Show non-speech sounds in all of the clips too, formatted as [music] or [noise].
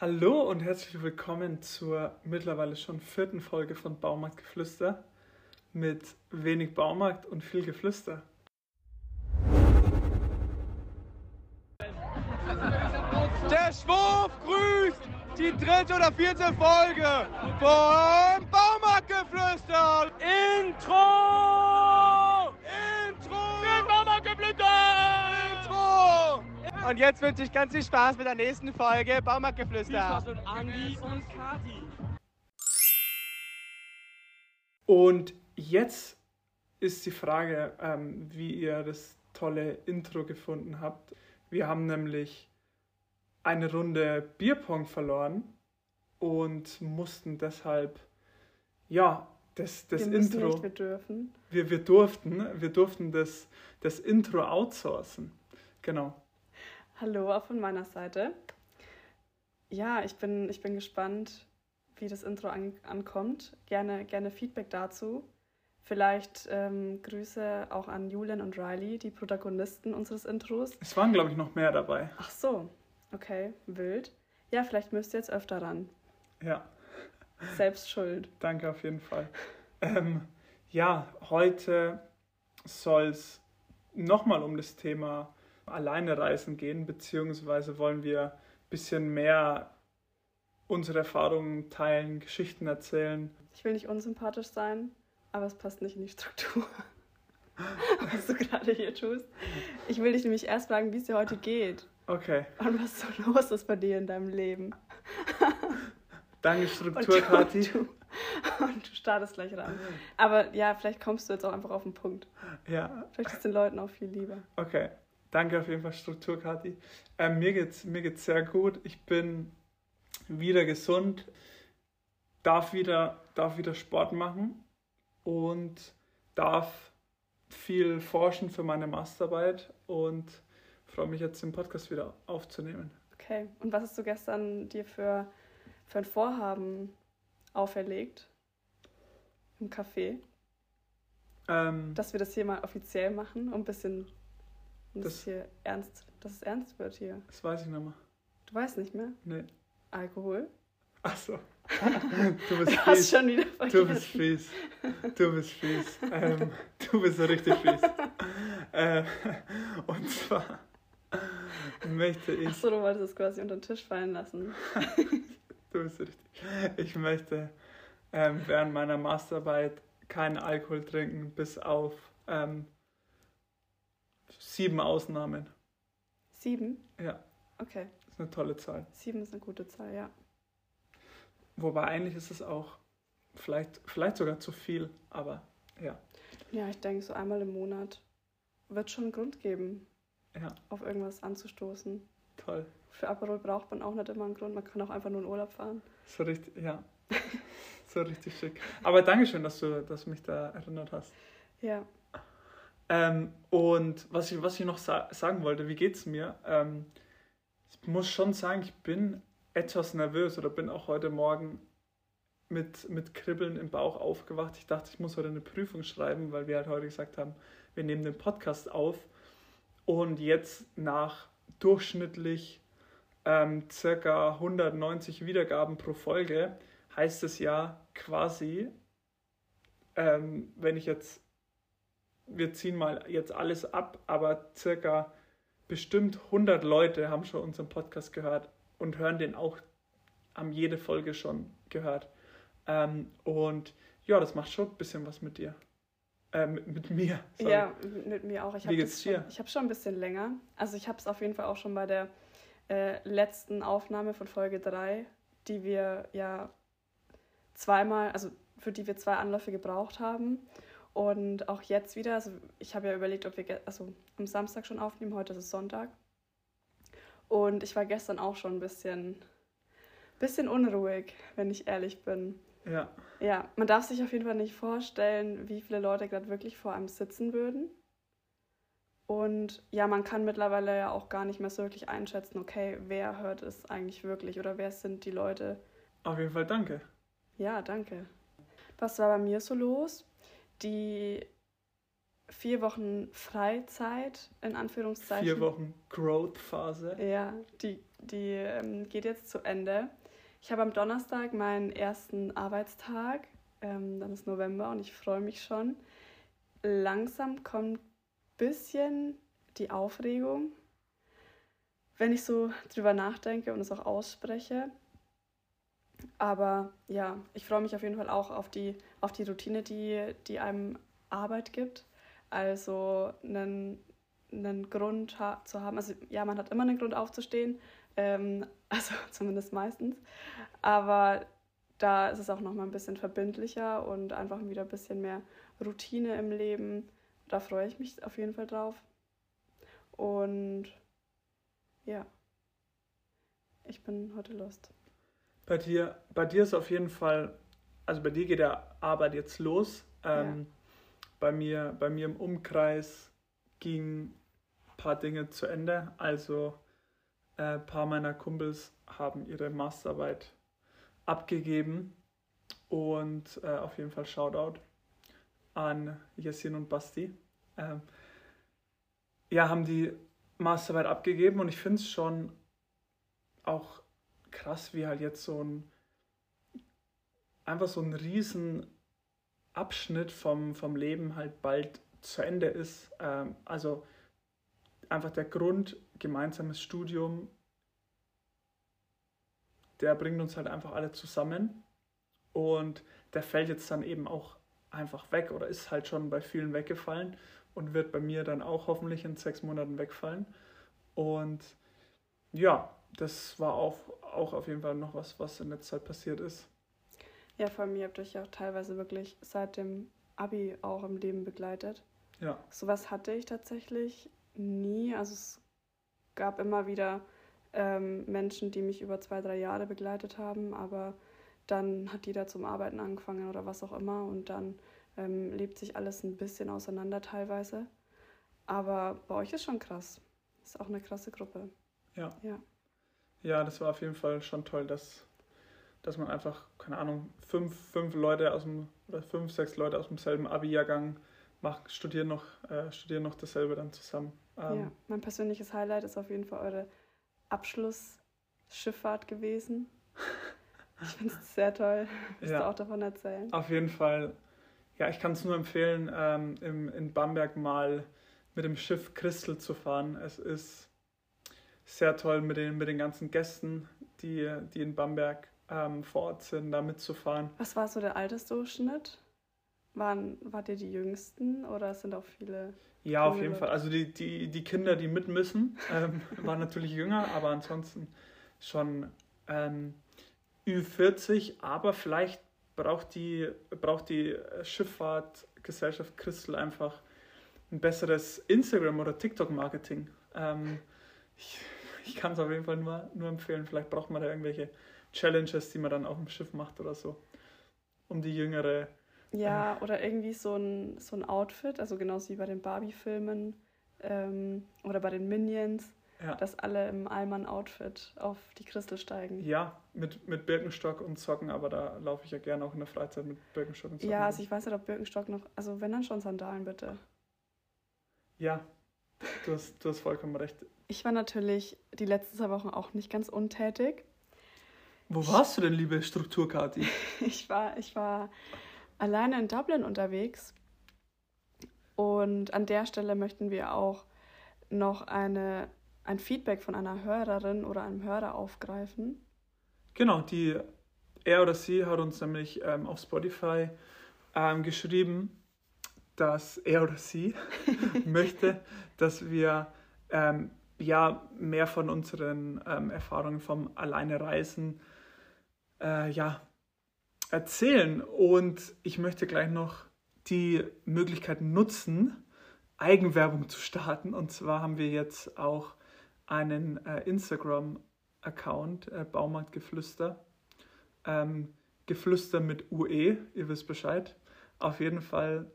Hallo und herzlich willkommen zur mittlerweile schon vierten Folge von Baumarktgeflüster mit wenig Baumarkt und viel Geflüster. Der Schwurf grüßt die dritte oder vierte Folge vom Baumarktgeflüster. Intro! Und jetzt wünsche ich ganz viel Spaß mit der nächsten Folge Baumarktgeflüster. mit Andi und Kati. Und jetzt ist die Frage, ähm, wie ihr das tolle Intro gefunden habt. Wir haben nämlich eine Runde Bierpong verloren und mussten deshalb, ja, das, das wir Intro. Nicht, wir dürfen. Wir, wir durften, wir durften das, das Intro outsourcen. Genau. Hallo, auch von meiner Seite. Ja, ich bin, ich bin gespannt, wie das Intro an, ankommt. Gerne, gerne Feedback dazu. Vielleicht ähm, Grüße auch an Julian und Riley, die Protagonisten unseres Intros. Es waren, glaube ich, noch mehr dabei. Ach so, okay, wild. Ja, vielleicht müsst ihr jetzt öfter ran. Ja, Selbst schuld. [laughs] danke auf jeden Fall. Ähm, ja, heute soll es nochmal um das Thema alleine reisen gehen, beziehungsweise wollen wir ein bisschen mehr unsere Erfahrungen teilen, Geschichten erzählen. Ich will nicht unsympathisch sein, aber es passt nicht in die Struktur, [laughs] was du gerade hier tust. Ich will dich nämlich erst fragen, wie es dir heute geht Okay, und was so los ist bei dir in deinem Leben. danke Struktur, Kathi. du, und du startest gleich ran. Aber ja, vielleicht kommst du jetzt auch einfach auf den Punkt. Ja, Vielleicht ist den Leuten auch viel lieber. Okay, danke auf jeden Fall Struktur, Kathi. Ähm, mir geht's mir geht's sehr gut. Ich bin wieder gesund, darf wieder darf wieder Sport machen und darf viel forschen für meine Masterarbeit und freue mich jetzt den Podcast wieder aufzunehmen. Okay. Und was hast du gestern dir für, für ein Vorhaben auferlegt? Im Café? Ähm, Dass wir das hier mal offiziell machen, um ein bisschen, um das Das- hier ernst, dass es ernst wird hier. das weiß ich noch mal. Du weißt nicht mehr? Nee. Alkohol? Ach so. [laughs] Du bist Du hast fies. schon wieder Du bist vergessen. fies. Du bist fies. Ähm, [laughs] du bist so richtig fies. Äh, und zwar möchte ich. Achso, du wolltest es quasi unter den Tisch fallen lassen. [laughs] Du bist richtig. Ich möchte ähm, während meiner Masterarbeit keinen Alkohol trinken, bis auf ähm, sieben Ausnahmen. Sieben? Ja, Okay. das ist eine tolle Zahl. Sieben ist eine gute Zahl, ja. Wobei eigentlich ist es auch vielleicht, vielleicht sogar zu viel, aber ja. Ja, ich denke, so einmal im Monat wird schon einen Grund geben, Ja, auf irgendwas anzustoßen. toll. Für Aperol braucht man auch nicht immer einen Grund, man kann auch einfach nur in Urlaub fahren. So richtig, ja. [laughs] So richtig schick. Aber Dankeschön, dass du, dass du mich da erinnert hast. Ja, Ähm, und was ich, was ich noch sa sagen wollte, wie geht's mir? Ähm, ich muss schon sagen, ich bin etwas nervös oder bin auch heute Morgen mit, mit Kribbeln im Bauch aufgewacht. Ich dachte, ich muss heute eine Prüfung schreiben, weil wir halt heute gesagt haben, wir nehmen den Podcast auf. Und jetzt nach durchschnittlich ähm, circa 190 Wiedergaben pro Folge heißt es ja quasi, ähm, wenn ich jetzt wir ziehen mal jetzt alles ab, aber circa bestimmt 100 Leute haben schon unseren Podcast gehört und hören den auch, haben jede Folge schon gehört. Ähm, und ja, das macht schon ein bisschen was mit dir. Äh, mit, mit mir. sorry. ja mit, mir auch. Ich Wie habe geht's schon, dir? ich habe schon ein bisschen länger. Also ich habe es auf jeden Fall auch schon bei der äh, letzten Aufnahme von Folge 3, die wir ja zweimal, also für die wir zwei Anläufe gebraucht haben. Und auch jetzt wieder, also ich habe ja überlegt, ob wir also am Samstag schon aufnehmen, heute ist es Sonntag. Und ich war gestern auch schon ein bisschen, bisschen unruhig, wenn ich ehrlich bin. Ja, Ja, man darf sich auf jeden Fall nicht vorstellen, wie viele Leute gerade wirklich vor einem sitzen würden. Und ja, man kann mittlerweile ja auch gar nicht mehr so wirklich einschätzen, okay, wer hört es eigentlich wirklich oder wer sind die Leute. auf jeden Fall danke. Ja, danke. Was war bei mir so los? Die vier Wochen Freizeit, in Anführungszeichen. Vier Wochen Growth-Phase. Ja, die die ähm, geht jetzt zu Ende. Ich habe am Donnerstag meinen ersten Arbeitstag. Ähm, dann ist November und ich freue mich schon. Langsam kommt ein bisschen die Aufregung, wenn ich so drüber nachdenke und es auch ausspreche. Aber ja, ich freue mich auf jeden Fall auch auf die, auf die Routine, die, die einem Arbeit gibt. Also einen, einen Grund ha zu haben. Also ja, man hat immer einen Grund aufzustehen, ähm, [laughs] also zumindest meistens. Aber da ist es auch nochmal ein bisschen verbindlicher und einfach wieder ein bisschen mehr Routine im Leben. Da freue ich mich auf jeden Fall drauf. Und ja, ich bin heute Lust. Bei dir, bei dir ist auf jeden Fall, also bei dir geht der Arbeit jetzt los. Ähm, ja. bei, mir, bei mir im Umkreis gingen ein paar Dinge zu Ende. Also ein äh, paar meiner Kumpels haben ihre Masterarbeit abgegeben. Und äh, auf jeden Fall Shoutout an Jessin und Basti. Ähm, ja, haben die Masterarbeit abgegeben und ich finde es schon auch krass, wie halt jetzt so ein einfach so ein riesen Abschnitt vom, vom Leben halt bald zu Ende ist. Ähm, also einfach der Grund, gemeinsames Studium, der bringt uns halt einfach alle zusammen und der fällt jetzt dann eben auch einfach weg oder ist halt schon bei vielen weggefallen und wird bei mir dann auch hoffentlich in sechs Monaten wegfallen. Und ja, das war auch, auch auf jeden Fall noch was, was in letzter Zeit passiert ist. Ja, vor allem, ihr habt euch ja auch teilweise wirklich seit dem Abi auch im Leben begleitet. Ja. Sowas hatte ich tatsächlich nie. Also es gab immer wieder ähm, Menschen, die mich über zwei, drei Jahre begleitet haben, aber dann hat jeder zum Arbeiten angefangen oder was auch immer und dann ähm, lebt sich alles ein bisschen auseinander teilweise. Aber bei euch ist schon krass. Ist auch eine krasse Gruppe. Ja. Ja, ja das war auf jeden Fall schon toll, dass, dass man einfach, keine Ahnung, fünf, fünf Leute aus dem, oder fünf, sechs Leute aus demselben Abi-Jahrgang machen, studieren noch, äh, studieren noch dasselbe dann zusammen. Ähm, ja, mein persönliches Highlight ist auf jeden Fall eure Abschlussschifffahrt gewesen. [laughs] Ich finde es sehr toll. Willst ja, du auch davon erzählen? Auf jeden Fall. Ja, ich kann es nur empfehlen, ähm, im, in Bamberg mal mit dem Schiff Crystal zu fahren. Es ist sehr toll mit den, mit den ganzen Gästen, die, die in Bamberg ähm, vor Ort sind, da mitzufahren. Was war so der Altersdurchschnitt? Waren, wart ihr die Jüngsten oder sind auch viele? Ja, auf jeden Fall. Also die, die, die Kinder, die mit müssen, ähm, [laughs] waren natürlich jünger, aber ansonsten schon ähm, Ü40, aber vielleicht braucht die, braucht die Schifffahrtgesellschaft Crystal einfach ein besseres Instagram- oder TikTok-Marketing. Ähm, ich, ich kann es auf jeden Fall nur, nur empfehlen. Vielleicht braucht man da irgendwelche Challenges, die man dann auf dem Schiff macht oder so, um die jüngere ja, oder irgendwie so ein, so ein Outfit, also genauso wie bei den Barbie-Filmen ähm, oder bei den Minions, ja. dass alle im Allmann-Outfit auf die Christel steigen. Ja, mit, mit Birkenstock und Socken, aber da laufe ich ja gerne auch in der Freizeit mit Birkenstock und Socken. Ja, also ich weiß nicht, ob Birkenstock noch, also wenn dann schon Sandalen bitte. Ja, du hast, du hast vollkommen recht. Ich war natürlich die letzten zwei Wochen auch nicht ganz untätig. Wo warst du denn, liebe Strukturkati? [laughs] ich war, ich war alleine in Dublin unterwegs. Und an der Stelle möchten wir auch noch eine, ein Feedback von einer Hörerin oder einem Hörer aufgreifen. Genau, die er oder sie hat uns nämlich ähm, auf Spotify ähm, geschrieben, dass er oder sie [laughs] möchte, dass wir ähm, ja mehr von unseren ähm, Erfahrungen vom Alleine Reisen äh, ja, erzählen. Und ich möchte gleich noch die Möglichkeit nutzen, Eigenwerbung zu starten. Und zwar haben wir jetzt auch einen äh, Instagram-Account, äh, Baumarktgeflüster. Ähm, Geflüster mit UE, ihr wisst Bescheid. Auf jeden Fall.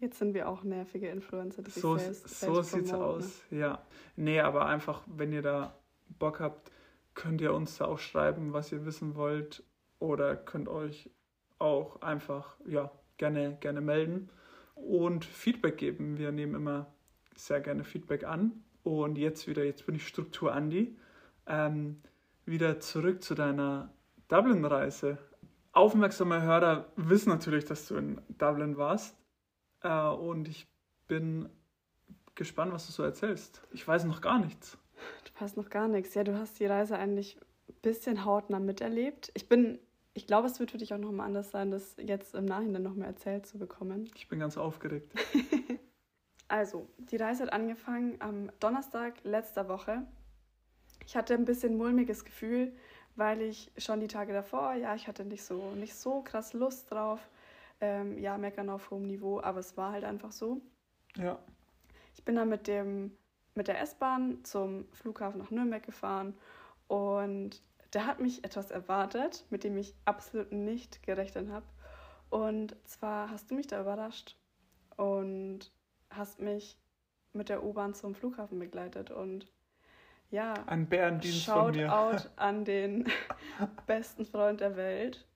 Jetzt sind wir auch nervige Influencer, die so, selbst, so sieht's aus, ja. Nee, aber einfach, wenn ihr da Bock habt, könnt ihr uns da auch schreiben, was ihr wissen wollt oder könnt euch auch einfach ja, gerne, gerne melden und Feedback geben. Wir nehmen immer sehr gerne Feedback an. Und jetzt wieder, jetzt bin ich Struktur Andi. ähm, wieder zurück zu deiner Dublin-Reise. Aufmerksame Hörer wissen natürlich, dass du in Dublin warst. Äh, und ich bin gespannt, was du so erzählst. Ich weiß noch gar nichts. Du weißt noch gar nichts. Ja, du hast die Reise eigentlich ein bisschen hautnah miterlebt. Ich bin, ich glaube, es wird für dich auch nochmal anders sein, das jetzt im Nachhinein noch mehr erzählt zu bekommen. Ich bin ganz aufgeregt. [laughs] also, die Reise hat angefangen am Donnerstag letzter Woche. Ich hatte ein bisschen mulmiges Gefühl, weil ich schon die Tage davor, ja, ich hatte nicht so, nicht so krass Lust drauf. Ähm, ja, meckern auf hohem Niveau, aber es war halt einfach so. Ja. Ich bin dann mit, dem, mit der S-Bahn zum Flughafen nach Nürnberg gefahren und da hat mich etwas erwartet, mit dem ich absolut nicht gerechnet habe. Und zwar hast du mich da überrascht und hast mich mit der U-Bahn zum Flughafen begleitet und ja, ein Bärendienst von mir. Shoutout an den [laughs] besten Freund der Welt.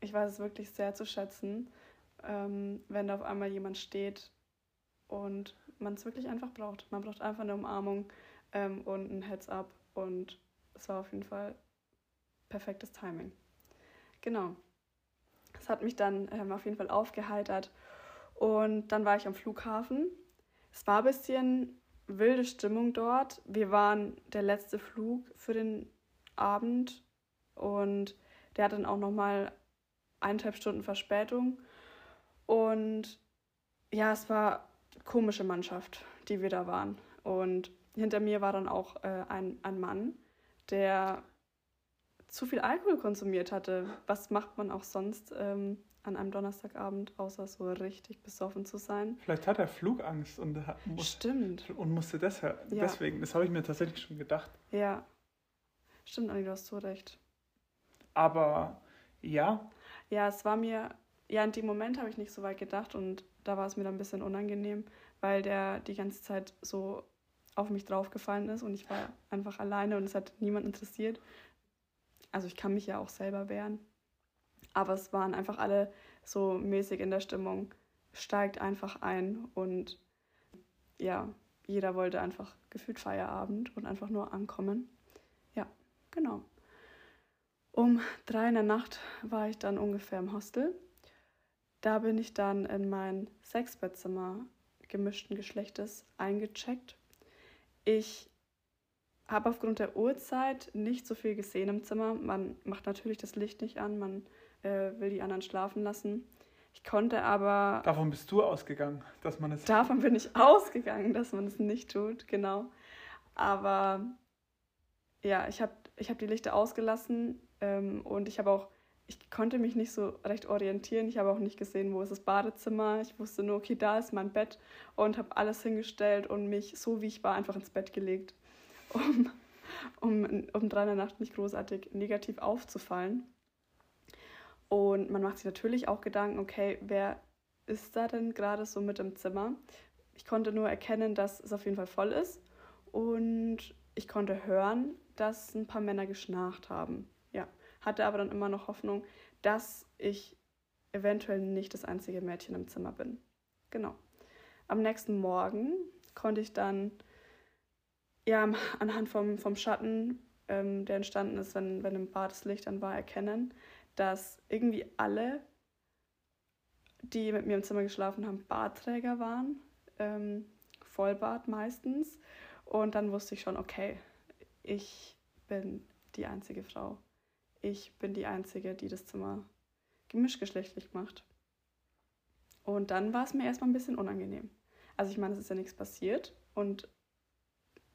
Ich weiß es wirklich sehr zu schätzen, ähm, wenn da auf einmal jemand steht und man es wirklich einfach braucht. Man braucht einfach eine Umarmung ähm, und ein Heads-up und es war auf jeden Fall perfektes Timing. Genau. Das hat mich dann ähm, auf jeden Fall aufgeheitert und dann war ich am Flughafen. Es war ein bisschen wilde Stimmung dort. Wir waren der letzte Flug für den Abend und der hat dann auch noch mal eineinhalb Stunden Verspätung. Und ja, es war komische Mannschaft, die wir da waren. Und hinter mir war dann auch äh, ein, ein Mann, der zu viel Alkohol konsumiert hatte. Was macht man auch sonst ähm, an einem Donnerstagabend, außer so richtig besoffen zu sein? Vielleicht hat er Flugangst und, hat, muss, Stimmt. und musste deshalb, ja. deswegen. Das habe ich mir tatsächlich schon gedacht. Ja. Stimmt, Anni, du hast so recht. Aber ja. Ja, es war mir, ja, in dem Moment habe ich nicht so weit gedacht und da war es mir dann ein bisschen unangenehm, weil der die ganze Zeit so auf mich draufgefallen ist und ich war einfach alleine und es hat niemand interessiert. Also ich kann mich ja auch selber wehren. Aber es waren einfach alle so mäßig in der Stimmung, steigt einfach ein und ja, jeder wollte einfach gefühlt Feierabend und einfach nur ankommen. Ja, genau. Um drei in der Nacht war ich dann ungefähr im Hostel. Da bin ich dann in mein Sechsbettzimmer gemischten Geschlechtes eingecheckt. Ich habe aufgrund der Uhrzeit nicht so viel gesehen im Zimmer. Man macht natürlich das Licht nicht an, man äh, will die anderen schlafen lassen. Ich konnte aber. Davon bist du ausgegangen, dass man es. Davon bin ich ausgegangen, dass man es nicht tut, genau. Aber ja, ich habe ich hab die Lichter ausgelassen ähm, und ich habe auch ich konnte mich nicht so recht orientieren. Ich habe auch nicht gesehen, wo ist das Badezimmer. Ich wusste nur, okay, da ist mein Bett und habe alles hingestellt und mich so wie ich war einfach ins Bett gelegt, [laughs] um, um, um drei in der Nacht nicht großartig negativ aufzufallen. Und man macht sich natürlich auch Gedanken, okay, wer ist da denn gerade so mit im Zimmer? Ich konnte nur erkennen, dass es auf jeden Fall voll ist und ich konnte hören, dass ein paar Männer geschnarcht haben hatte aber dann immer noch Hoffnung, dass ich eventuell nicht das einzige Mädchen im Zimmer bin. Genau. Am nächsten Morgen konnte ich dann ja anhand vom, vom Schatten, ähm, der entstanden ist, wenn, wenn im Bad das Licht an war, erkennen, dass irgendwie alle, die mit mir im Zimmer geschlafen haben, Bartträger waren. Ähm, Vollbart meistens. Und dann wusste ich schon, okay, ich bin die einzige Frau ich bin die Einzige, die das Zimmer gemischgeschlechtlich macht. Und dann war es mir erstmal ein bisschen unangenehm. Also ich meine, es ist ja nichts passiert und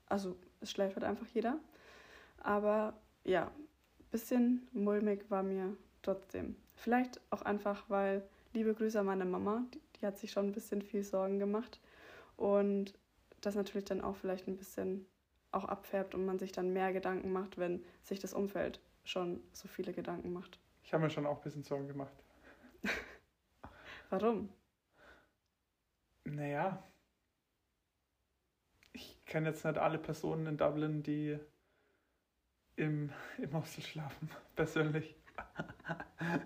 also es schläft halt einfach jeder. Aber ja, ein bisschen mulmig war mir trotzdem. Vielleicht auch einfach, weil liebe Grüße an meine Mama, die, die hat sich schon ein bisschen viel Sorgen gemacht und das natürlich dann auch vielleicht ein bisschen auch abfärbt und man sich dann mehr Gedanken macht, wenn sich das Umfeld schon so viele Gedanken macht. Ich habe mir schon auch ein bisschen Sorgen gemacht. [laughs] Warum? Naja, ich kenne jetzt nicht alle Personen in Dublin, die im, im Hostel schlafen, [laughs] persönlich. [laughs]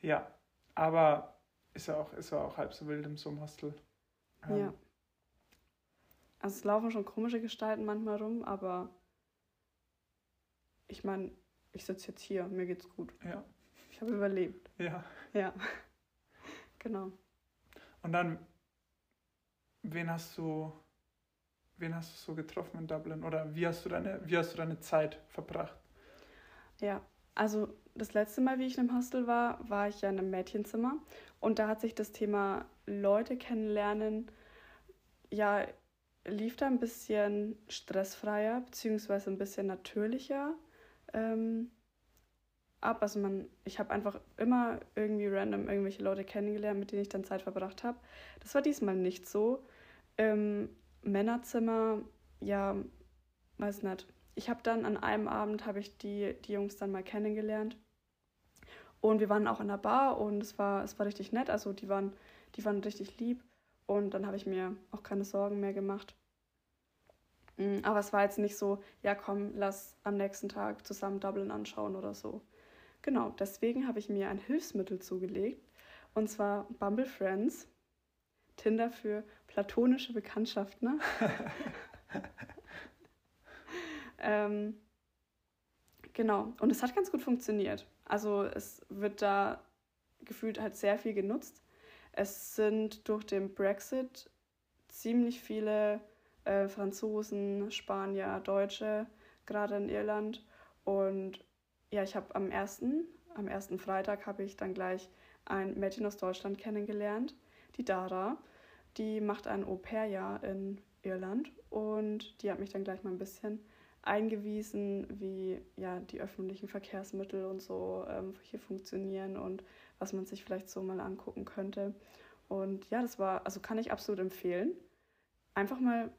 ja, aber ist ja auch, ist ja auch halb so wild im so einem Hostel. Ähm, ja. Also es laufen schon komische Gestalten manchmal rum, aber ich meine, ich sitze jetzt hier, mir geht's gut. Ja. Ich habe überlebt. Ja. Ja. [laughs] genau. Und dann, wen hast du, wen hast du so getroffen in Dublin? Oder wie hast du deine, wie hast du deine Zeit verbracht? Ja, also das letzte Mal, wie ich in einem Hostel war, war ich ja in einem Mädchenzimmer. Und da hat sich das Thema Leute kennenlernen, ja, lief da ein bisschen stressfreier, beziehungsweise ein bisschen natürlicher ähm, ab. Also man, ich habe einfach immer irgendwie random irgendwelche Leute kennengelernt, mit denen ich dann Zeit verbracht habe. Das war diesmal nicht so. Im Männerzimmer, ja, weiß nicht. Ich habe dann an einem Abend habe ich die, die Jungs dann mal kennengelernt. Und wir waren auch in der Bar und es war, es war richtig nett. Also die waren, die waren richtig lieb. Und dann habe ich mir auch keine Sorgen mehr gemacht. Mm, aber es war jetzt nicht so, ja komm, lass am nächsten Tag zusammen Dublin anschauen oder so. Genau, deswegen habe ich mir ein Hilfsmittel zugelegt. Und zwar Bumble Friends. Tinder für platonische Bekanntschaften. Ne? [laughs] ähm, genau, und es hat ganz gut funktioniert. Also es wird da gefühlt halt sehr viel genutzt. Es sind durch den Brexit ziemlich viele äh, Franzosen, Spanier, Deutsche, gerade in Irland. Und ja, ich habe am ersten, am ersten Freitag habe ich dann gleich ein Mädchen aus Deutschland kennengelernt, die Dara. Die macht ein Au-pair-Jahr in Irland und die hat mich dann gleich mal ein bisschen eingewiesen, wie ja die öffentlichen Verkehrsmittel und so ähm, hier funktionieren und was man sich vielleicht so mal angucken könnte. Und ja, das war, also kann ich absolut empfehlen. Einfach mal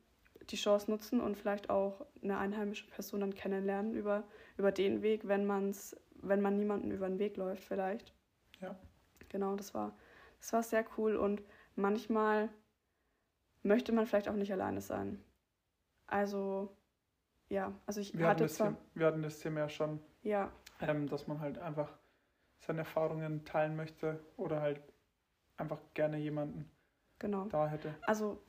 die Chance nutzen und vielleicht auch eine einheimische Person dann kennenlernen über, über den Weg, wenn man's, wenn man niemanden über den Weg läuft, vielleicht. Ja. Genau, das war, das war sehr cool und manchmal möchte man vielleicht auch nicht alleine sein. Also, ja, also ich Wir hatte hatten, zwar. Thema, wir hatten das Thema ja schon, Ja, ähm, dass man halt einfach seine Erfahrungen teilen möchte oder halt einfach gerne jemanden genau. da hätte. Also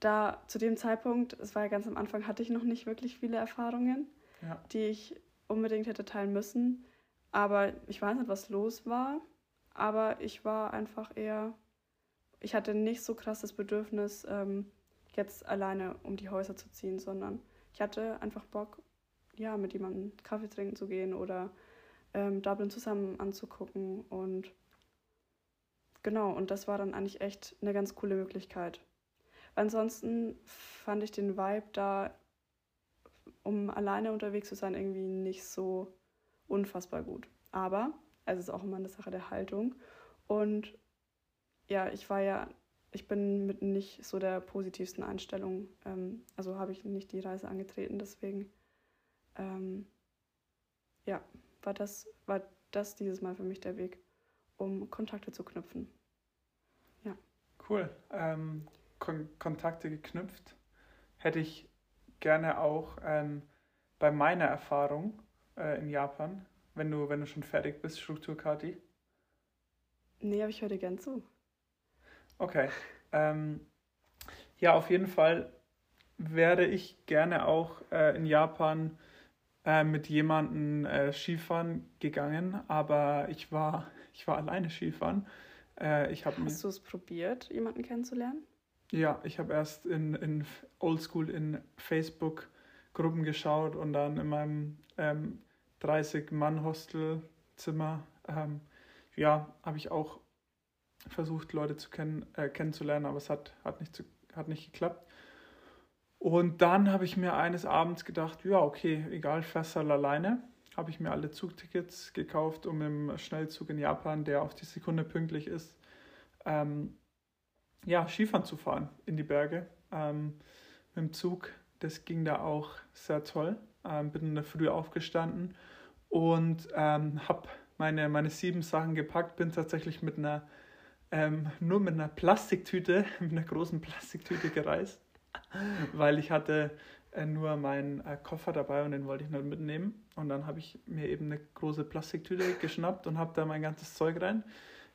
da zu dem Zeitpunkt, es war ja ganz am Anfang, hatte ich noch nicht wirklich viele Erfahrungen, Ja. die ich unbedingt hätte teilen müssen. Aber ich weiß nicht, was los war. Aber ich war einfach eher, ich hatte nicht so krass das Bedürfnis, ähm, jetzt alleine um die Häuser zu ziehen, sondern ich hatte einfach Bock, ja, mit jemandem Kaffee trinken zu gehen oder ähm, Dublin zusammen anzugucken. Und genau, und das war dann eigentlich echt eine ganz coole Möglichkeit. Ansonsten fand ich den Vibe da, um alleine unterwegs zu sein, irgendwie nicht so unfassbar gut. Aber es ist auch immer eine Sache der Haltung. Und ja, ich war ja, ich bin mit nicht so der positivsten Einstellung, ähm, also habe ich nicht die Reise angetreten, deswegen ähm, ja, war das, war das dieses Mal für mich der Weg, um Kontakte zu knüpfen. Cool. Ähm, Kon Kontakte geknüpft. Hätte ich gerne auch ähm, bei meiner Erfahrung äh, in Japan, wenn du, wenn du schon fertig bist, Strukturkati. Nee, aber ich höre dir gern zu. Okay. Ähm, ja, auf jeden Fall wäre ich gerne auch äh, in Japan äh, mit jemandem äh, Skifahren gegangen, aber ich war, [laughs] ich war alleine Skifahren. Äh, ich Hast du es probiert, jemanden kennenzulernen? Ja, ich habe erst in, in Oldschool in Facebook-Gruppen geschaut und dann in meinem ähm, 30-Mann-Hostelzimmer, ähm, ja, habe ich auch versucht, Leute zu kennen, äh, kennenzulernen, aber es hat, hat, nicht zu, hat nicht geklappt. Und dann habe ich mir eines Abends gedacht, ja, okay, egal, halt alleine. Habe ich mir alle Zugtickets gekauft, um im Schnellzug in Japan, der auf die Sekunde pünktlich ist, ähm, ja, Skifahren zu fahren in die Berge. Ähm, mit dem Zug, das ging da auch sehr toll. Ähm, bin in der Früh aufgestanden und ähm, habe meine, meine sieben Sachen gepackt, bin tatsächlich mit einer, ähm, nur mit einer Plastiktüte, [laughs] mit einer großen Plastiktüte gereist, weil ich hatte äh, nur meinen äh, Koffer dabei und den wollte ich nicht mitnehmen. Und dann habe ich mir eben eine große Plastiktüte geschnappt und habe da mein ganzes Zeug rein.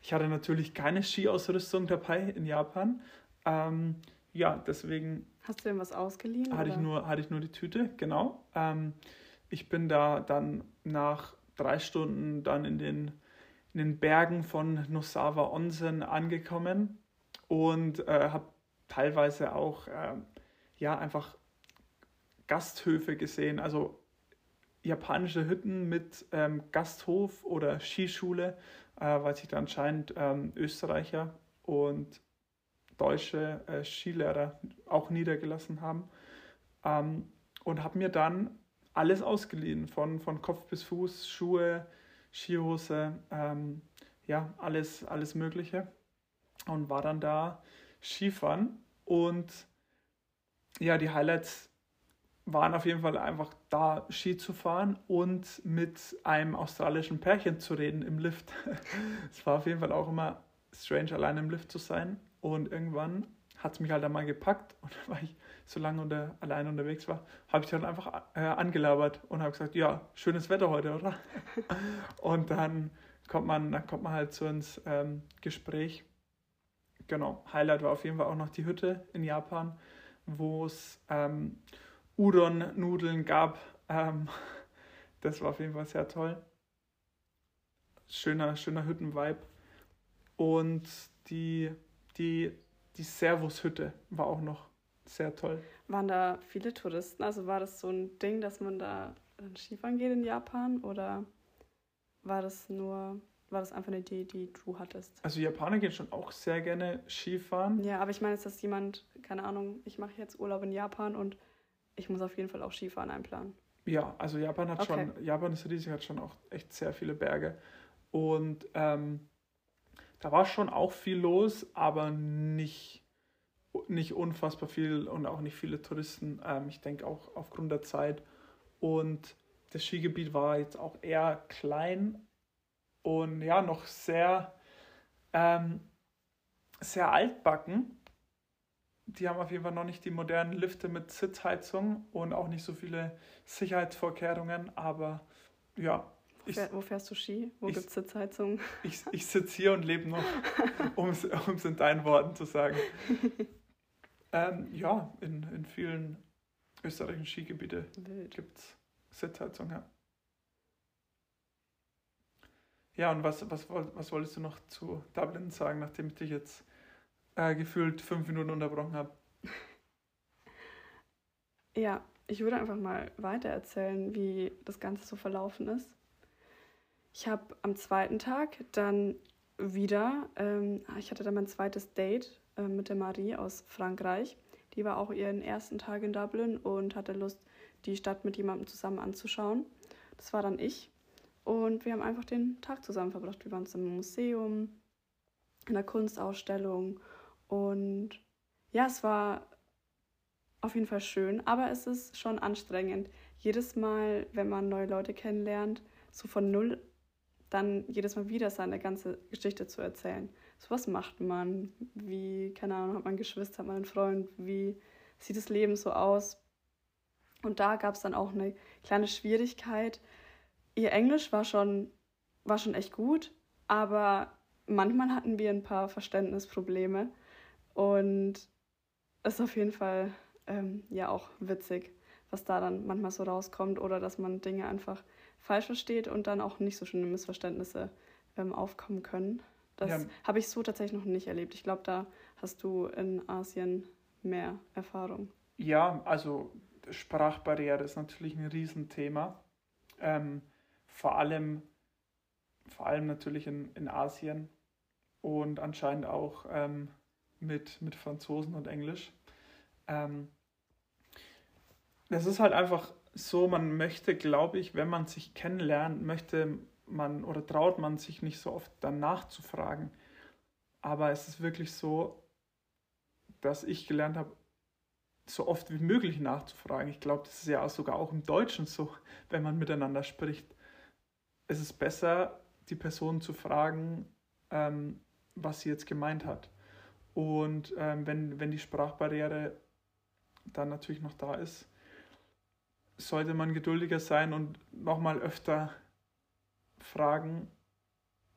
Ich hatte natürlich keine Skiausrüstung dabei in Japan. Ähm, ja, deswegen Hast du denn was ausgeliehen? Hatte, ich oder? nur, hatte ich nur die Tüte, genau. Ähm, ich bin da dann nach drei Stunden dann in den, in den Bergen von Nosawa Onsen angekommen und äh, habe teilweise auch äh, ja einfach Gasthöfe gesehen, also japanische Hütten mit ähm, Gasthof oder Skischule, äh, weil sich da anscheinend ähm, Österreicher und deutsche äh, Skilehrer auch niedergelassen haben. Ähm, und habe mir dann alles ausgeliehen, von, von Kopf bis Fuß, Schuhe, Skihose, ähm, ja, alles, alles Mögliche. Und war dann da Skifahren. Und ja, die Highlights waren auf jeden Fall einfach da Ski zu fahren und mit einem australischen Pärchen zu reden im Lift. [laughs] es war auf jeden Fall auch immer strange, allein im Lift zu sein. Und irgendwann hat es mich halt einmal gepackt und [laughs] weil ich so lange unter, allein unterwegs war, habe ich dann einfach äh, angelabert und habe gesagt, ja, schönes Wetter heute, oder? [laughs] und dann kommt man, dann kommt man halt so ins ähm, Gespräch. Genau, Highlight war auf jeden Fall auch noch die Hütte in Japan, wo es ähm, Udon-Nudeln gab. Ähm, [laughs] das war auf jeden Fall sehr toll. Schöner, schöner Hütten-Vibe. Und die, die, die Servus-Hütte war auch noch sehr toll. Waren da viele Touristen? Also war das so ein Ding, dass man da Skifahren geht in Japan? Oder war das nur, war das einfach eine Idee, die du hattest? Also Japaner gehen schon auch sehr gerne Skifahren. Ja, aber ich meine, ist das jemand, keine Ahnung, ich mache jetzt Urlaub in Japan und ich muss auf jeden Fall auch Skifahren einplanen. Ja, also Japan hat Okay. schon, Japan ist riesig, hat schon auch echt sehr viele Berge. Und ähm, da war schon auch viel los, aber nicht, nicht unfassbar viel und auch nicht viele Touristen. Ähm, ich denke auch aufgrund der Zeit. Und das Skigebiet war jetzt auch eher klein und ja, noch sehr, ähm, sehr altbacken. Die haben auf jeden Fall noch nicht die modernen Lifte mit Sitzheizung und auch nicht so viele Sicherheitsvorkehrungen, aber ja, Wo, ich, wo fährst du Ski? Wo gibt es Sitzheizung? ich, ich sitze hier und lebe noch, [laughs] um es in deinen Worten zu sagen. ähm, ja, in, in vielen österreichischen Skigebieten gibt es Sitzheizung, ja. Ja, und was, was, was wolltest du noch zu Dublin sagen, nachdem ich dich jetzt äh, gefühlt fünf Minuten unterbrochen habe? [laughs] Ja, ich würde einfach mal weiter erzählen, wie das Ganze so verlaufen ist. Ich habe am zweiten Tag dann wieder, ähm, ich hatte dann mein zweites Date äh, mit der Marie aus Frankreich. Die war auch ihren ersten Tag in Dublin und hatte Lust, die Stadt mit jemandem zusammen anzuschauen. Das war dann ich. Und wir haben einfach den Tag zusammen verbracht. Wir waren zusammen im Museum, in der Kunstausstellung. Und ja, es war auf jeden Fall schön, aber es ist schon anstrengend. Jedes Mal, wenn man neue Leute kennenlernt, so von null, dann jedes Mal wieder seine ganze Geschichte zu erzählen. So was macht man? Wie, keine Ahnung, hat man Geschwister, hat man einen Freund? Wie sieht das Leben so aus? Und da gab es dann auch eine kleine Schwierigkeit. Ihr Englisch war schon, war schon echt gut, aber manchmal hatten wir ein paar Verständnisprobleme. Und es ist auf jeden Fall ähm, ja auch witzig, was da dann manchmal so rauskommt oder dass man Dinge einfach falsch versteht und dann auch nicht so schöne Missverständnisse ähm, aufkommen können. Das Ja. habe ich so tatsächlich noch nicht erlebt. Ich glaube, da hast du in Asien mehr Erfahrung. Ja, also Sprachbarriere ist natürlich ein Riesenthema. Ähm, vor allem, vor allem natürlich in, in Asien und anscheinend auch ähm, mit, mit Franzosen und Englisch. Ähm, das ist halt einfach so, man möchte, glaube ich, wenn man sich kennenlernt, möchte man oder traut man sich nicht so oft danach zu fragen. Aber es ist wirklich so, dass ich gelernt habe, so oft wie möglich nachzufragen. Ich glaube, das ist ja sogar auch im Deutschen so, wenn man miteinander spricht. Es ist besser, die Person zu fragen, ähm, was sie jetzt gemeint hat. Und ähm, wenn, wenn die Sprachbarriere dann natürlich noch da ist, sollte man geduldiger sein und nochmal öfter fragen,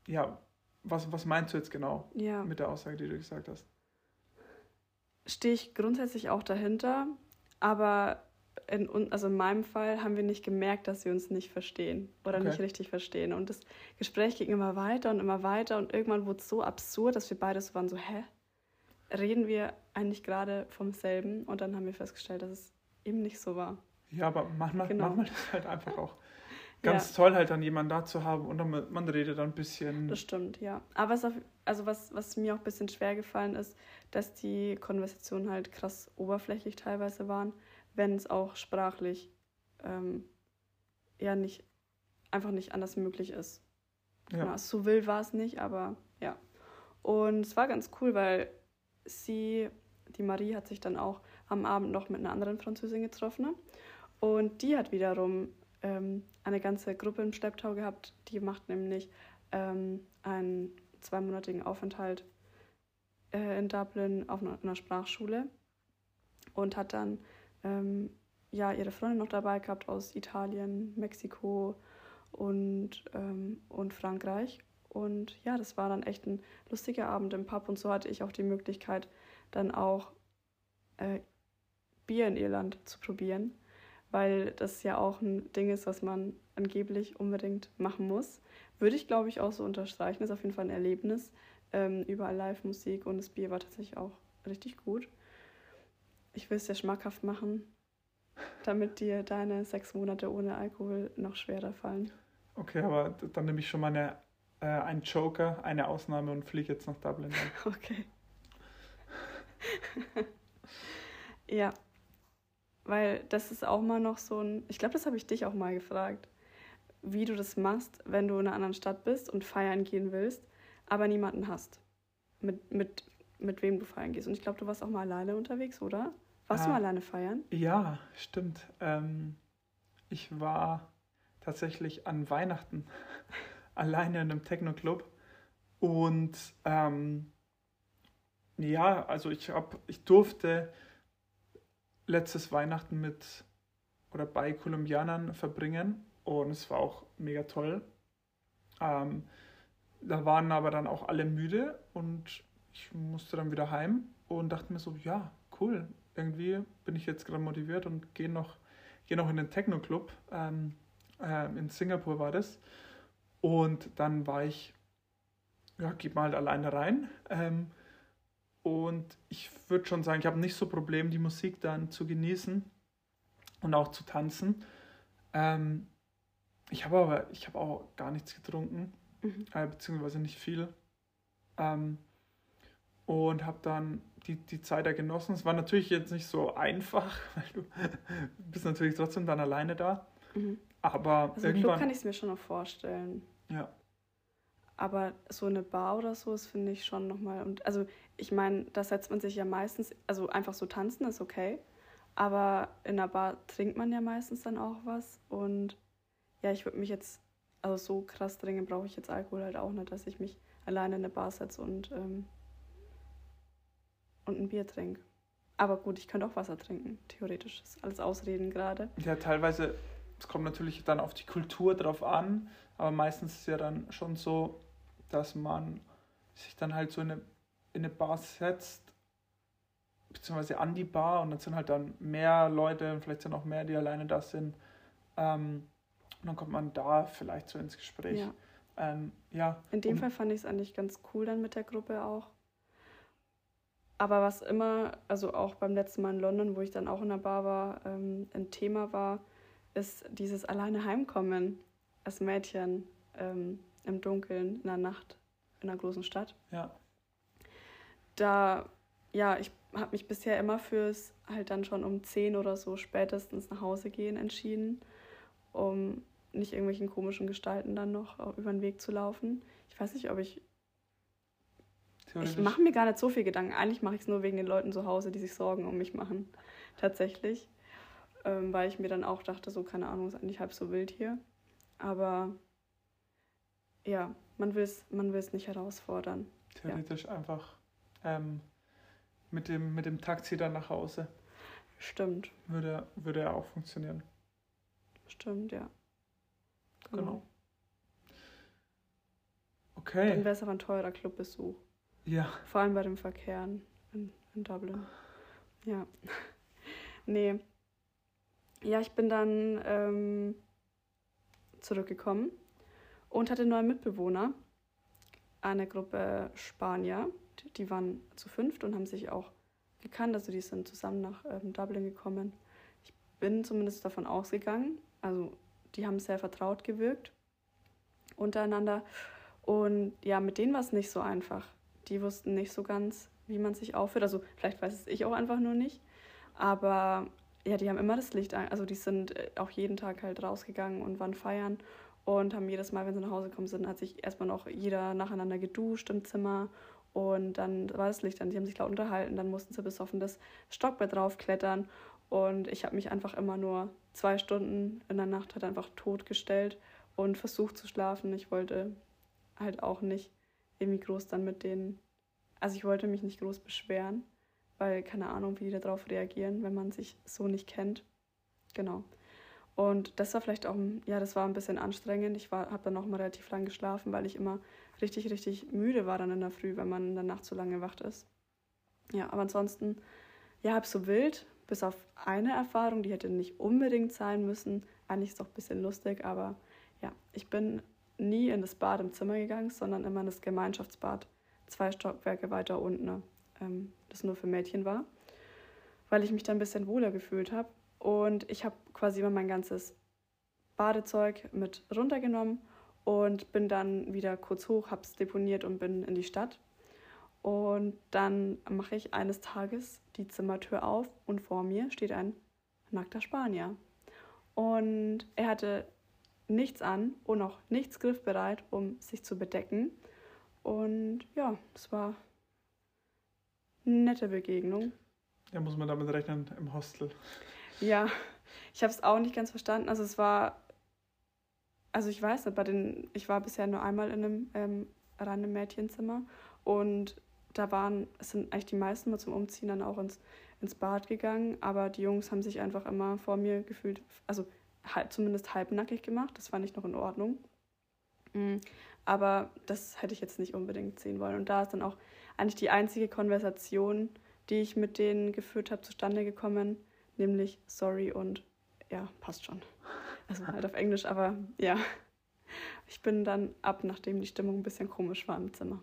ja, was, was meinst du jetzt genau Ja, mit der Aussage, die du gesagt hast? stehe ich grundsätzlich auch dahinter, aber in, also in meinem Fall haben wir nicht gemerkt, dass wir uns nicht verstehen oder okay. nicht richtig verstehen. Und das Gespräch ging immer weiter und immer weiter und irgendwann wurde es so absurd, dass wir beide so waren so, hä? Reden wir eigentlich gerade vom selben? Und dann haben wir festgestellt, dass es eben nicht so war. Ja, aber manchmal, genau. manchmal ist es halt einfach auch [laughs] ganz ja. toll, halt dann jemanden da zu haben und dann, man redet dann ein bisschen. Das stimmt, ja. Aber es auf, also was, was mir auch ein bisschen schwer gefallen ist, dass die Konversationen halt krass oberflächlich teilweise waren wenn es auch sprachlich ähm, ja nicht einfach nicht anders möglich ist. Ja. Genau, so will war es nicht, aber ja. Und es war ganz cool, weil sie, die Marie, hat sich dann auch am Abend noch mit einer anderen Französin getroffen. Ne? Und die hat wiederum ähm, eine ganze Gruppe im Schlepptau gehabt. Die macht nämlich ähm, einen zweimonatigen Aufenthalt äh, in Dublin auf einer, Sprachschule und hat dann ähm, ja, ihre Freundin noch dabei gehabt aus Italien, Mexiko und, ähm, und Frankreich. Und ja, das war dann echt ein lustiger Abend im Pub und so hatte ich auch die Möglichkeit, dann auch äh, Bier in Irland zu probieren, weil das ja auch ein Ding ist, was man angeblich unbedingt machen muss. Würde ich, glaube ich, auch so unterstreichen. Das ist auf jeden Fall ein Erlebnis. Ähm, überall Live-Musik und das Bier war tatsächlich auch richtig gut ich will es dir schmackhaft machen, damit dir deine sechs Monate ohne Alkohol noch schwerer fallen. Okay, aber dann nehme ich schon mal eine, äh, einen Joker, eine Ausnahme und fliege jetzt nach Dublin. [laughs] Okay. [laughs] ja, weil das ist auch mal noch so ein, ich glaube, das habe ich dich auch mal gefragt, wie du das machst, wenn du in einer anderen Stadt bist und feiern gehen willst, aber niemanden hast, mit, mit, mit wem du feiern gehst. Und ich glaube, du warst auch mal alleine unterwegs, oder? Warst äh, du mal alleine feiern? Ja, stimmt. Ähm, ich war tatsächlich an Weihnachten [laughs] alleine in einem Techno-Club. Und ähm, ja, also ich, hab, ich durfte letztes Weihnachten mit oder bei Kolumbianern verbringen und es war auch mega toll. Ähm, da waren aber dann auch alle müde und ich musste dann wieder heim und dachte mir so, ja, cool, irgendwie bin ich jetzt gerade motiviert und gehe noch, geh noch in den Techno-Club. Ähm, äh, in Singapur war das. Und dann war ich, ja, geh mal halt alleine rein. Ähm, und ich würde schon sagen, ich habe nicht so Problem, die Musik dann zu genießen und auch zu tanzen. Ähm, ich habe aber, ich habe auch gar nichts getrunken, mhm. äh, beziehungsweise nicht viel. Ähm, und habe dann die, die Zeit da genossen. Es war natürlich jetzt nicht so einfach, [laughs] weil du bist natürlich trotzdem dann alleine da. Mhm. Aber also irgendwann... Club kann ich es mir schon noch vorstellen. Ja. Aber so eine Bar oder so, das finde ich schon nochmal. Und also ich meine, da setzt man sich ja meistens, also einfach so tanzen ist okay. Aber in einer Bar trinkt man ja meistens dann auch was. Und ja, ich würde mich jetzt, also so krass dringend brauche ich jetzt Alkohol halt auch nicht, dass ich mich alleine in eine Bar setze und ähm, und ein Bier trinke. Aber gut, ich könnte auch Wasser trinken, theoretisch. Das ist alles Ausreden gerade. Ja, teilweise, es kommt natürlich dann auf die Kultur drauf an, aber meistens ist es ja dann schon so, dass man sich dann halt so in eine, in eine Bar setzt, beziehungsweise an die Bar und dann sind halt dann mehr Leute und vielleicht sind auch mehr, die alleine da sind. Ähm, und dann kommt man da vielleicht so ins Gespräch. Ja. Ähm, ja. In dem Fall fand ich es eigentlich ganz cool dann mit der Gruppe auch. Aber was immer, also auch beim letzten Mal in London, wo ich dann auch in der Bar war, ähm, ein Thema war, ist dieses alleine Heimkommen als Mädchen ähm, im Dunkeln, in der Nacht, in einer großen Stadt. Ja. Da, ja, ich habe mich bisher immer fürs halt dann schon um 10 oder so spätestens nach Hause gehen entschieden, um nicht irgendwelchen komischen Gestalten dann noch über den Weg zu laufen. Ich weiß nicht, ob ich ich mache mir gar nicht so viel Gedanken. Eigentlich mache ich es nur wegen den Leuten zu Hause, die sich Sorgen um mich machen. Tatsächlich. Ähm, weil ich mir dann auch dachte, so, keine Ahnung, ist eigentlich halb so wild hier. Aber ja, man will es man will's nicht herausfordern. Theoretisch ja. einfach ähm, mit, dem, mit dem Taxi dann nach Hause. Stimmt. Würde, würde ja auch funktionieren. Stimmt, ja. Genau. genau. Okay. Dann wäre es aber ein teurer Clubbesuch. Ja. Vor allem bei dem Verkehr in, in Dublin. Ja. [laughs] nee. Ja, ich bin dann ähm, zurückgekommen und hatte neue Mitbewohner. Eine Gruppe Spanier, die, waren zu fünft und haben sich auch gekannt. Also die sind zusammen nach ähm, Dublin gekommen. Ich bin zumindest davon ausgegangen. Also die haben sehr vertraut gewirkt untereinander. Und ja, mit denen war es nicht so einfach. Die wussten nicht so ganz, wie man sich aufführt. Also vielleicht weiß es ich auch einfach nur nicht. Aber ja, die haben immer das Licht an. Also die sind äh, auch jeden Tag halt rausgegangen und waren feiern und haben jedes Mal, wenn sie nach Hause gekommen sind, hat sich erstmal noch jeder nacheinander geduscht im Zimmer und dann war das Licht an. Die haben sich laut unterhalten, dann mussten sie besoffen das Stockbett draufklettern und ich habe mich einfach immer nur zwei Stunden in der Nacht halt einfach totgestellt und versucht zu schlafen. Ich wollte halt auch nicht irgendwie groß dann mit denen, also ich wollte mich nicht groß beschweren, weil keine Ahnung, wie die darauf reagieren, wenn man sich so nicht kennt. Genau. Und das war vielleicht auch, ja, das war ein bisschen anstrengend. Ich habe dann noch mal relativ lang geschlafen, weil ich immer richtig, richtig müde war dann in der Früh, wenn man in der Nacht so lange wacht ist. Ja, aber ansonsten, ja, halb so wild, bis auf eine Erfahrung, die hätte nicht unbedingt sein müssen. Eigentlich ist es auch ein bisschen lustig, aber ja, ich bin nie in das Bad im Zimmer gegangen, sondern immer in das Gemeinschaftsbad, zwei Stockwerke weiter unten, ähm, das nur für Mädchen war, weil ich mich da ein bisschen wohler gefühlt habe. Und ich habe quasi immer mein ganzes Badezeug mit runtergenommen und bin dann wieder kurz hoch, habe es deponiert und bin in die Stadt. Und dann mache ich eines Tages die Zimmertür auf und vor mir steht ein nackter Spanier. Und er hatte nichts an und auch nichts griffbereit, um sich zu bedecken. Und ja, es war nette Begegnung. Ja, muss man damit rechnen im Hostel. Ja, ich habe es auch nicht ganz verstanden. Also es war, also ich weiß nicht, bei den, ich war bisher nur einmal in einem ähm, reinen Mädchenzimmer und da waren, es sind eigentlich die meisten mal zum Umziehen dann auch ins, ins Bad gegangen, aber die Jungs haben sich einfach immer vor mir gefühlt, also halb, zumindest halbnackig gemacht. Das fand ich noch in Ordnung. Mhm. Aber das hätte ich jetzt nicht unbedingt sehen wollen. Und da ist dann auch eigentlich die einzige Konversation, die ich mit denen geführt habe, zustande gekommen, nämlich sorry und ja, passt schon. Also halt auf Englisch, aber ja. Ich bin dann ab, nachdem die Stimmung ein bisschen komisch war im Zimmer.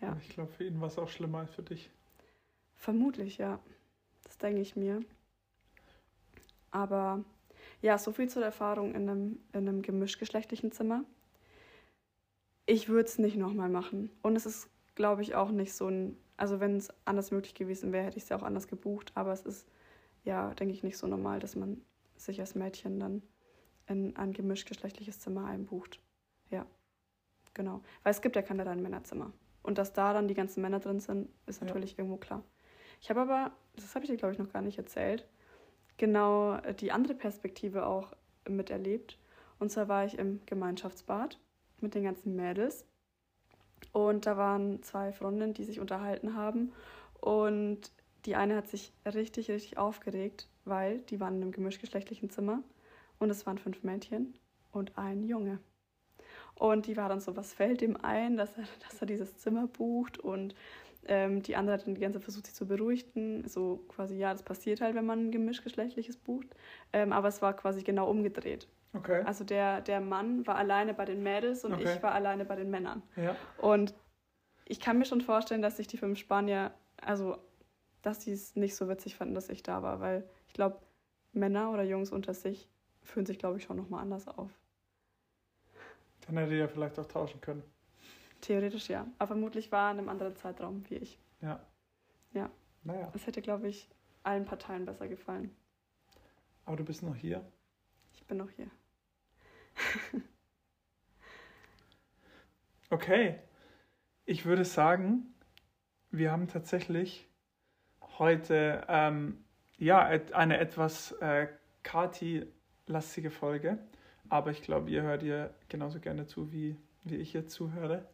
Ja. Ich glaube, für ihn war es auch schlimmer als für dich. Vermutlich, ja. Das denke ich mir. Aber ja, so viel zur Erfahrung in einem, in einem gemischtgeschlechtlichen Zimmer. Ich würde es nicht nochmal machen. Und es ist, glaube ich, auch nicht so ein. Also, wenn es anders möglich gewesen wäre, hätte ich es ja auch anders gebucht. Aber es ist, ja, denke ich, nicht so normal, dass man sich als Mädchen dann in ein gemischtgeschlechtliches Zimmer einbucht. Ja, genau. Weil es gibt ja keine reinen Männerzimmer. Und dass da dann die ganzen Männer drin sind, ist natürlich ja. irgendwo klar. Ich habe aber, das habe ich dir, glaube ich, noch gar nicht erzählt, genau die andere Perspektive auch miterlebt. Und zwar war ich im Gemeinschaftsbad mit den ganzen Mädels. Und da waren zwei Freundinnen, die sich unterhalten haben. Und die eine hat sich richtig, richtig aufgeregt, weil die waren in einem gemischgeschlechtlichen Zimmer. Und es waren fünf Mädchen und ein Junge. Und die war dann so, was fällt ihm ein, dass er, [laughs] dass er dieses Zimmer bucht und ähm, die andere hat dann die ganze Zeit versucht, sich zu beruhigen. So quasi, ja, das passiert halt, wenn man ein gemischgeschlechtliches bucht. Ähm, aber es war quasi genau umgedreht. Okay. Also der, der Mann war alleine bei den Mädels und okay. ich war alleine bei den Männern. Ja. Und ich kann mir schon vorstellen, dass sich die fünf Spanier, also dass sie es nicht so witzig fanden, dass ich da war, weil ich glaube, Männer oder Jungs unter sich fühlen sich, glaube ich, schon nochmal anders auf. Dann hätte ihr ja vielleicht auch tauschen können. Theoretisch ja. Aber vermutlich war in einem anderen Zeitraum wie ich. Ja. Ja. Naja. Das hätte, glaube ich, allen Parteien besser gefallen. Aber du bist noch hier? Ich bin noch hier. [laughs] okay. Ich würde sagen, wir haben tatsächlich heute ähm, ja, eine etwas äh, Kati-lastige Folge. Aber ich glaube, ihr hört ihr genauso gerne zu, wie, wie ich jetzt zuhöre.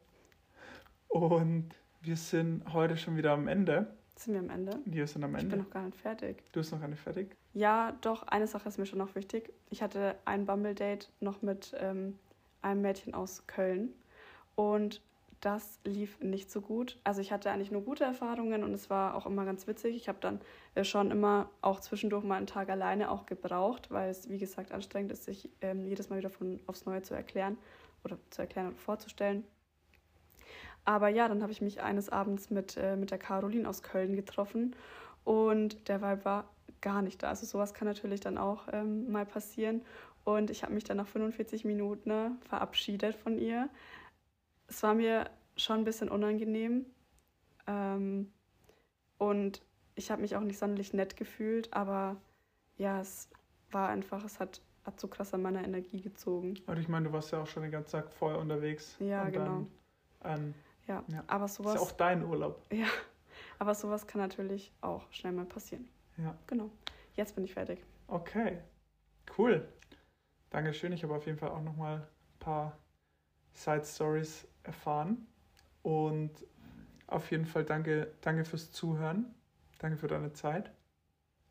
Und wir sind heute schon wieder am Ende. Sind wir am Ende? Wir sind am Ende. Ich bin noch gar nicht fertig. Du bist noch gar nicht fertig? Ja, doch, eine Sache ist mir schon noch wichtig. Ich hatte ein Bumble-Date noch mit ähm, einem Mädchen aus Köln. Und das lief nicht so gut. Also ich hatte eigentlich nur gute Erfahrungen und es war auch immer ganz witzig. Ich habe dann äh, schon immer auch zwischendurch mal einen Tag alleine auch gebraucht, weil es, wie gesagt, anstrengend ist, sich ähm, jedes Mal wieder von aufs Neue zu erklären oder zu erklären und vorzustellen. Aber ja, dann habe ich mich eines Abends mit, äh, mit der Caroline aus Köln getroffen und der Vibe war gar nicht da. Also sowas kann natürlich dann auch ähm, mal passieren. Und ich habe mich dann nach 45 Minuten ne, verabschiedet von ihr es war mir schon ein bisschen unangenehm. Ähm, und ich habe mich auch nicht sonderlich nett gefühlt, aber ja, es war einfach, es hat, hat so krass an meiner Energie gezogen. Und ich meine, du warst ja auch schon den ganzen Tag vorher unterwegs. Ja, genau. Dann, ähm, ja. ja, aber sowas. Ist ja auch dein Urlaub. Ja, [laughs] aber sowas kann natürlich auch schnell mal passieren. Ja. Genau. Jetzt bin ich fertig. Okay, cool. Dankeschön. Ich habe auf jeden Fall auch noch mal ein paar Side Stories erfahren. Und auf jeden Fall danke, danke fürs Zuhören. Danke für deine Zeit.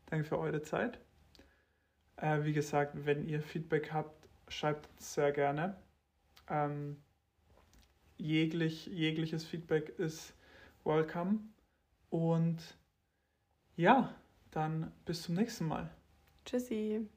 Danke für eure Zeit. Äh, wie gesagt, wenn ihr Feedback habt, schreibt sehr gerne. Ähm, jeglich, jegliches Feedback ist welcome. Und ja, dann bis zum nächsten Mal. Tschüssi.